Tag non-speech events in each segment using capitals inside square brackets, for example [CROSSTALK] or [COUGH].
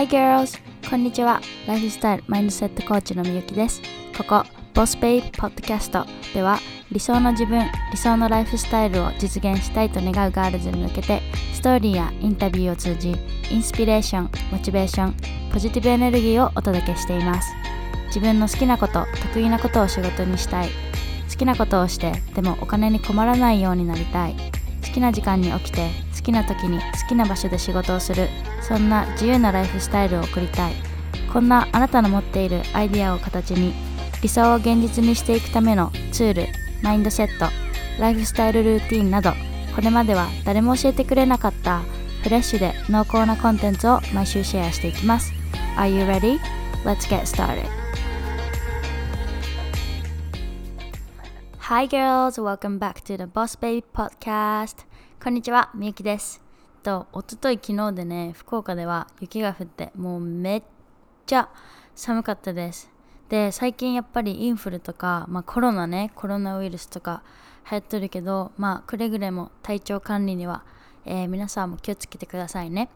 Hi girls! こんにちは。ライフスタイルマインドセットコーチのみゆきです。ここ、ボスペイポッドキャストでは理想の自分、理想のライフスタイルを実現したいと願うガールズに向けてストーリーやインタビューを通じインスピレーション、モチベーション、ポジティブエネルギーをお届けしています。自分の好きなこと、得意なことを仕事にしたい。好きなことをして、でもお金に困らないようになりたい。好きな時間に起きて好きな時に好きな場所で仕事をする。そんな自由なライフスタイルを送りたい。こんなあなたの持っているアイデアを形に理想を現実にしていくためのツールマインドセットライフスタイルルーティンなどこれまでは誰も教えてくれなかったフレッシュで濃厚なコンテンツを毎週シェアしていきます。Are you ready? Let's get started. Hi girls, welcome back to the Boss Baby Podcast. こんにちは、みゆきです。と、おととい昨日でね、福岡では雪が降ってもうめっちゃ寒かったです。で、最近やっぱりインフルとか、まあコロナね、コロナウイルスとか流行っとるけど、まあくれぐれも体調管理には、えー、皆さんも気をつけてくださいね。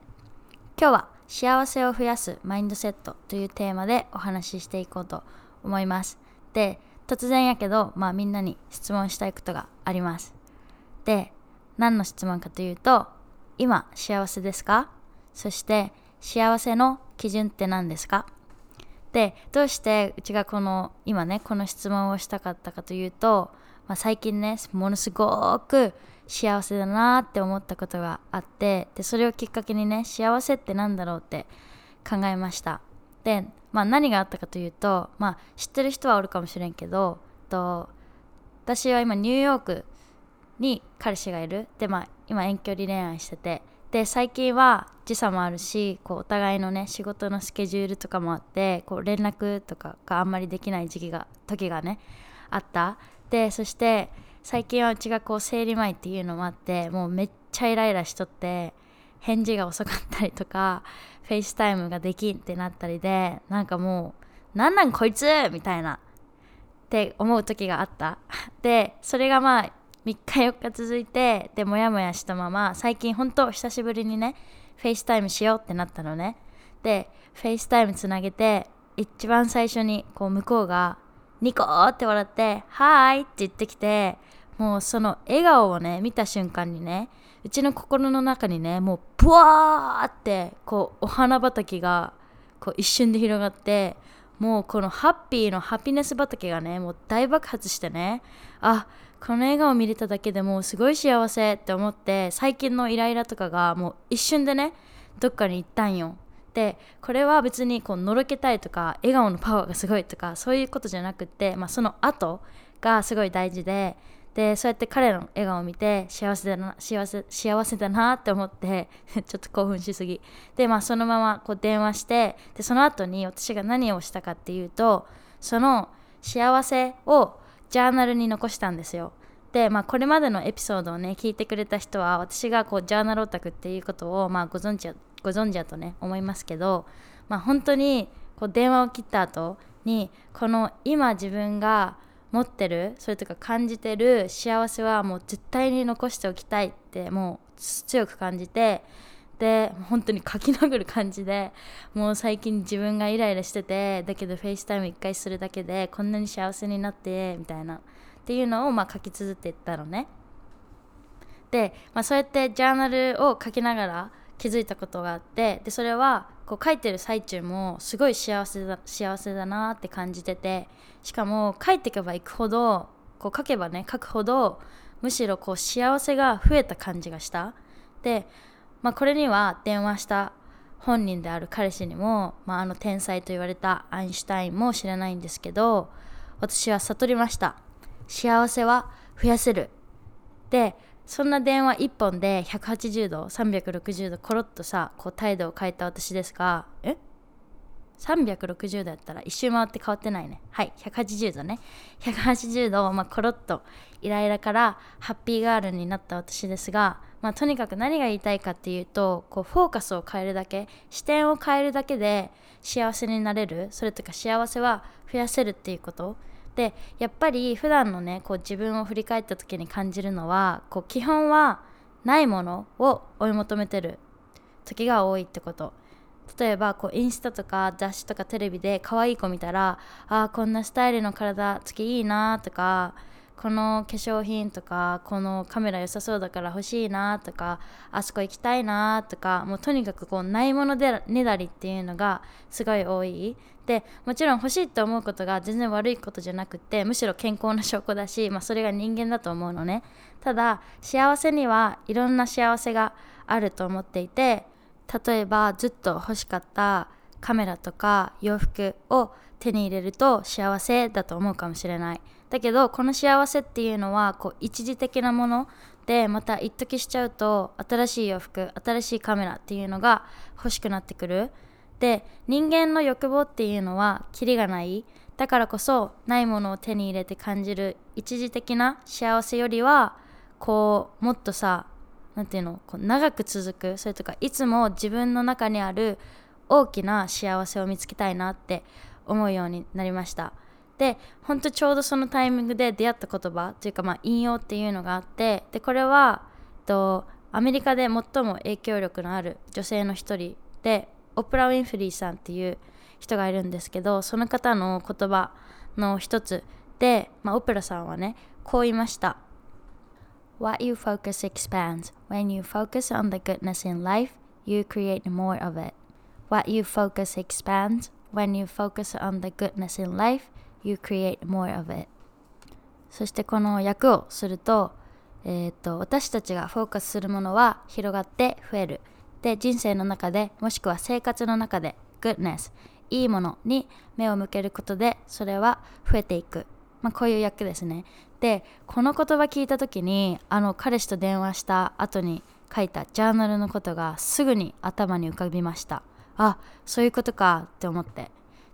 今日は幸せを増やすマインドセットというテーマでお話ししていこうと思います。で突然やけど、まあみんなに質問したいことがあります。で、何の質問かというと、今幸せですか？そして幸せの基準って何ですか？で、どうしてうちがこの、今ね、この質問をしたかったかというと、まあ、最近ね、ものすごく幸せだなって思ったことがあって、で、それをきっかけにね、幸せって何だろうって考えました。で、まあ、何があったかというと、まあ、知ってる人はおるかもしれんけどと私は今ニューヨークに彼氏がいる。で、まあ、今遠距離恋愛してて。で最近は時差もあるしこうお互いのね仕事のスケジュールとかもあってこう連絡とかがあんまりできない時期が時がねあった。でそして最近はうちがこう生理前っていうのもあってもうめっちゃイライラしとって返事が遅かったりとか FaceTime ができんってなったりでなんかもうなんなんこいつみたいなって思う時があった。でそれがまあ3日4日続いてでモヤモヤしたまま最近ほんと久しぶりにね FaceTime しようってなったのね。で FaceTime つなげて一番最初にこう向こうがニコーって笑って「はーい」って言ってきてもうその笑顔をね見た瞬間にねうちの心の中にねもうブワーってこうお花畑がこう一瞬で広がってもうこのハッピーのハピネス畑がねもう大爆発してねあこの笑顔を見れただけでもすごい幸せって思って最近のイライラとかがもう一瞬でねどっかに行ったんよ。でこれは別にこうのろけたいとか笑顔のパワーがすごいとかそういうことじゃなくって、まあ、その後がすごい大事ででそうやって彼の笑顔を見て幸せだな幸せ幸せだなって思って [LAUGHS] ちょっと興奮しすぎ。でまあそのままこう電話してでその後に私が何をしたかっていうとその幸せをジャーナルに残したんですよ。でまあこれまでのエピソードをね聞いてくれた人は私がこうジャーナルオタクっていうことをまあご存知ご存知だとね思いますけどまあ本当にこう電話を切った後にこの今自分が持ってるそれとか感じてる幸せはもう絶対に残しておきたいってもう強く感じてで本当に書き殴る感じでもう最近自分がイライラしててだけど FaceTime 1回するだけでこんなに幸せになってみたいな。っていうのをまあ書き綴っていったのね。で、まあ、そうやってジャーナルを書きながら気づいたことがあってでそれはこう書いてる最中もすごい幸せだ幸せだなって感じててしかも書いていけばいくほどこう書けばね書くほどむしろこう幸せが増えた感じがした。で、まあ、これには電話した本人である彼氏にも、まあ、あの天才と言われたアインシュタインも知らないんですけど私は悟りました。幸せは増やせる。でそんな電話1本で180度360度コロッとさこう態度を変えた私ですがえ？360度やったら一周回って変わってないね。はい180度ね。180度、まあ、コロッとイライラからハッピーガールになった私ですが、まあ、とにかく何が言いたいかっていうとこうフォーカスを変えるだけ。視点を変えるだけで幸せになれる。それとか幸せは増やせるっていうこと。でやっぱり普段のねこう自分を振り返った時に感じるのはこう基本はないものを追い求めてる時が多いってこと。例えばこうインスタとか雑誌とかテレビで可愛い子見たらあーこんなスタイルの体つきいいなとかこの化粧品とかこのカメラ良さそうだから欲しいなとかあそこ行きたいなとかもうとにかくこうないものでねだりっていうのがすごい多い。でもちろん欲しいと思うことが全然悪いことじゃなくてむしろ健康な証拠だし、まあ、それが人間だと思うのね。ただ幸せにはいろんな幸せがあると思っていて例えばずっと欲しかったカメラとか洋服を手に入れると幸せだと思うかもしれない。だけどこの幸せっていうのはこう一時的なものでまた一時しちゃうと新しい洋服新しいカメラっていうのが欲しくなってくる。で人間の欲望っていうのはキリがない。だからこそないものを手に入れて感じる一時的な幸せよりはこうもっとさ何ていうのこう長く続く。それとかいつも自分の中にある大きな幸せを見つけたいなって思うようになりました。で本当ちょうどそのタイミングで出会った言葉というかまあ引用っていうのがあってでこれはとアメリカで最も影響力のある女性の一人でオプラ・ウィンフリーさんっていう人がいるんですけどその方の言葉の一つで、まあ、オプラさんはねこう言いました。What you focus expands. When you focus on the goodness in life, you create more of it. What you focus expands. When you focus on the goodness in life, you create more of it そしてこの訳をすると,、えーと、私たちがフォーカスするものは広がって増えるで人生の中でもしくは生活の中で goodness いいものに目を向けることでそれは増えていく、まあ、こういう訳ですねでこの言葉聞いた時にあの彼氏と電話した後に書いたジャーナルのことがすぐに頭に浮かびました。あそういうことかって思って。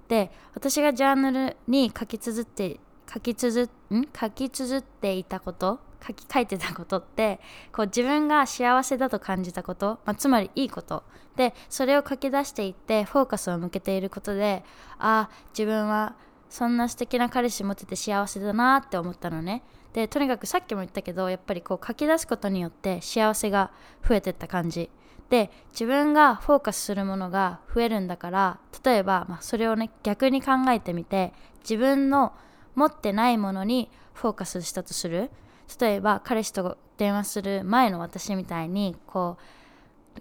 で私がジャーナルに書き綴って書き綴ん？書き綴っていたこと書き書いてたことってこう自分が幸せだと感じたこと、まあ、つまりいいこと。でそれを書き出していってフォーカスを向けていることでああ自分はそんな素敵な彼氏持ってて幸せだなって思ったのね。でとにかくさっきも言ったけどやっぱりこう書き出すことによって幸せが増えてった感じ。で自分がフォーカスするものが増えるんだから例えば、まあ、それをね逆に考えてみて自分の持ってないものにフォーカスしたとする。例えば彼氏と電話する前の私みたいにこう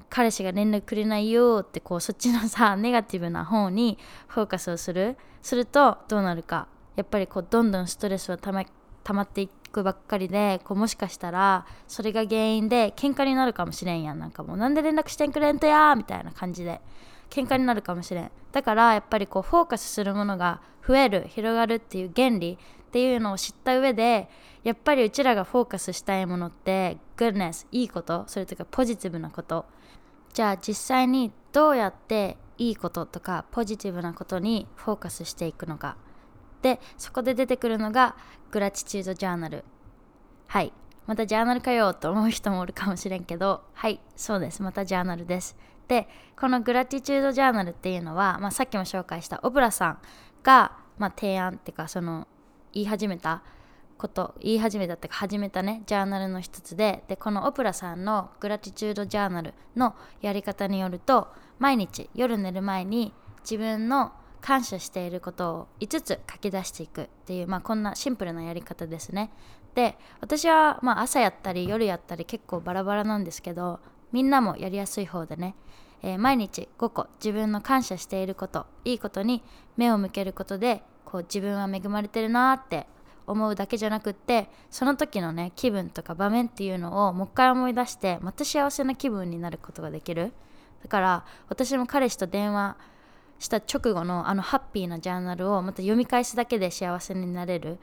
彼氏が連絡くれないよってこうそっちのさ [LAUGHS] ネガティブな方にフォーカスをする。するとどうなるか。やっぱりこうどんどんストレスはたま溜まっていくばっかりでこうもしかしたらそれが原因で喧嘩になるかもしれんやん。なんかもうなんで連絡してんくれんとやみたいな感じで喧嘩になるかもしれん。だからやっぱりこうフォーカスするものが増える広がるっていう原理っていうのを知った上でやっぱりうちらがフォーカスしたいものって goodness いいこと。それとかポジティブなこと。じゃあ実際にどうやっていいこととかポジティブなことにフォーカスしていくのか。でそこで出てくるのがグラチチュードジャーナル。はい。またジャーナルかよと思う人もおるかもしれんけどはい。そうです。またジャーナルです。でこのグラティチュードジャーナルっていうのは、まあ、さっきも紹介したオブラさんが、まあ、提案っていうかその言い始めたこと言い始めたってか始めたねジャーナルの一つででこのオプラさんのグラティチュードジャーナルのやり方によると毎日夜寝る前に自分の感謝していることを5つ書き出していくっていう、まあ、こんなシンプルなやり方ですね。で私はまあ朝やったり夜やったり結構バラバラなんですけどみんなもやりやすい方でね、えー、毎日5個自分の感謝していることいいことに目を向けることでこう自分は恵まれてるなって思うだけじゃなくってその時のね気分とか場面っていうのをもう一回思い出してまた幸せな気分になることができる。だから私も彼氏と電話した直後のあのハッピーなジャーナルをまた読み返すだけで幸せになれる。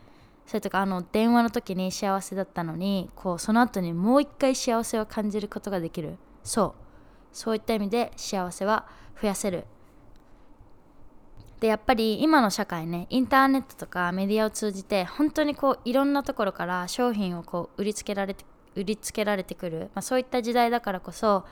それとかあの電話の時に幸せだったのにこうその後にもう一回幸せを感じることができる。そう。そういった意味で幸せは増やせる。でやっぱり今の社会ねインターネットとかメディアを通じて本当にこういろんなところから商品をこう売りつけられて売りつけられてくる、まあ、そういった時代だからこそ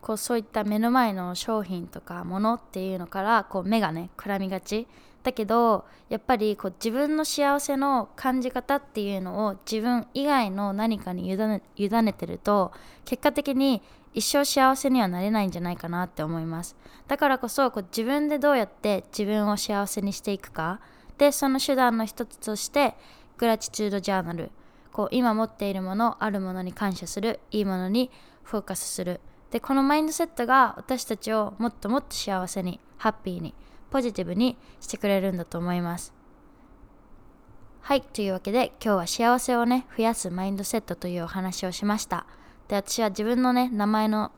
こうそういった目の前の商品とかものっていうのからこう目がねくらみがち。だけどやっぱりこう自分の幸せの感じ方っていうのを自分以外の何かに委ね委ねてると結果的に一生幸せにはなれないんじゃないかなって思います。だからこそこう自分でどうやって自分を幸せにしていくか。でその手段の一つとしてグラチチュードジャーナル。こう今持っているものあるものに感謝する。いいものにフォーカスする。でこのマインドセットが私たちをもっともっと幸せにハッピーにポジティブにしてくれるんだと思います。はいというわけで今日は幸せをね増やすマインドセットというお話をしました。で私は自分のね名前の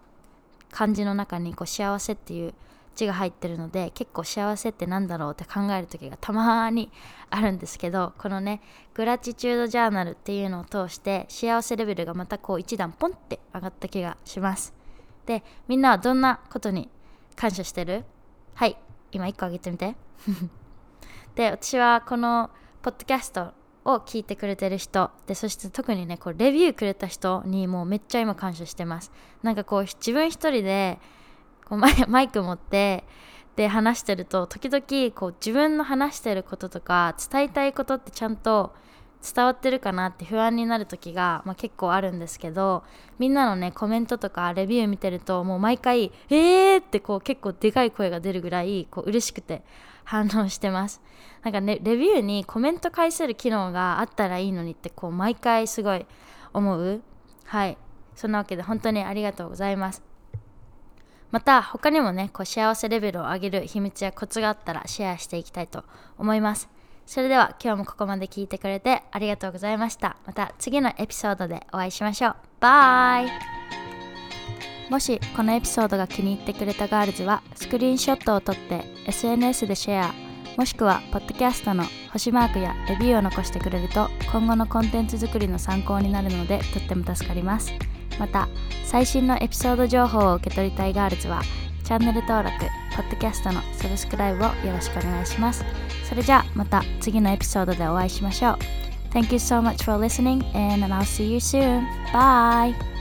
漢字の中にこう幸せっていう字が入ってるので結構幸せって何だろうって考える時がたまにあるんですけどこのねグラチチュードジャーナルっていうのを通して幸せレベルがまたこう一段ポンって上がった気がします。でみんなはどんなことに感謝してる？はい今1個あげてみて。[LAUGHS] で私はこのポッドキャストを聞いてくれてる人でそして特にねこうレビューくれた人にもうめっちゃ今感謝してますなんかこう自分一人でこう [LAUGHS] マイク持ってで話してると時々こう自分の話してることとか伝えたいことってちゃんと伝わってるかなって不安になる時が、まあ、結構あるんですけどみんなのねコメントとかレビュー見てるともう毎回「えー!」ってこう結構でかい声が出るぐらいこう嬉しくて反応してます。なんかねレビューにコメント返せる機能があったらいいのにってこう毎回すごい思う。はい。そんなわけで本当にありがとうございます。また他にもねこう幸せレベルを上げる秘密やコツがあったらシェアしていきたいと思います。それでは今日もここまで聞いてくれてありがとうございました。また次のエピソードでお会いしましょう。バイ。もしこのエピソードが気に入ってくれたガールズはスクリーンショットを撮って SNS でシェアもしくはポッドキャストの星マークやレビューを残してくれると今後のコンテンツ作りの参考になるのでとっても助かりますまた最新のエピソード情報を受け取りたいガールズはチャンネル登録、ポッドキャストのサブスクライブをよろしくお願いします。それじゃあまた次のエピソードでお会いしましょう。Thank you so much for listening and I'll see you soon. Bye!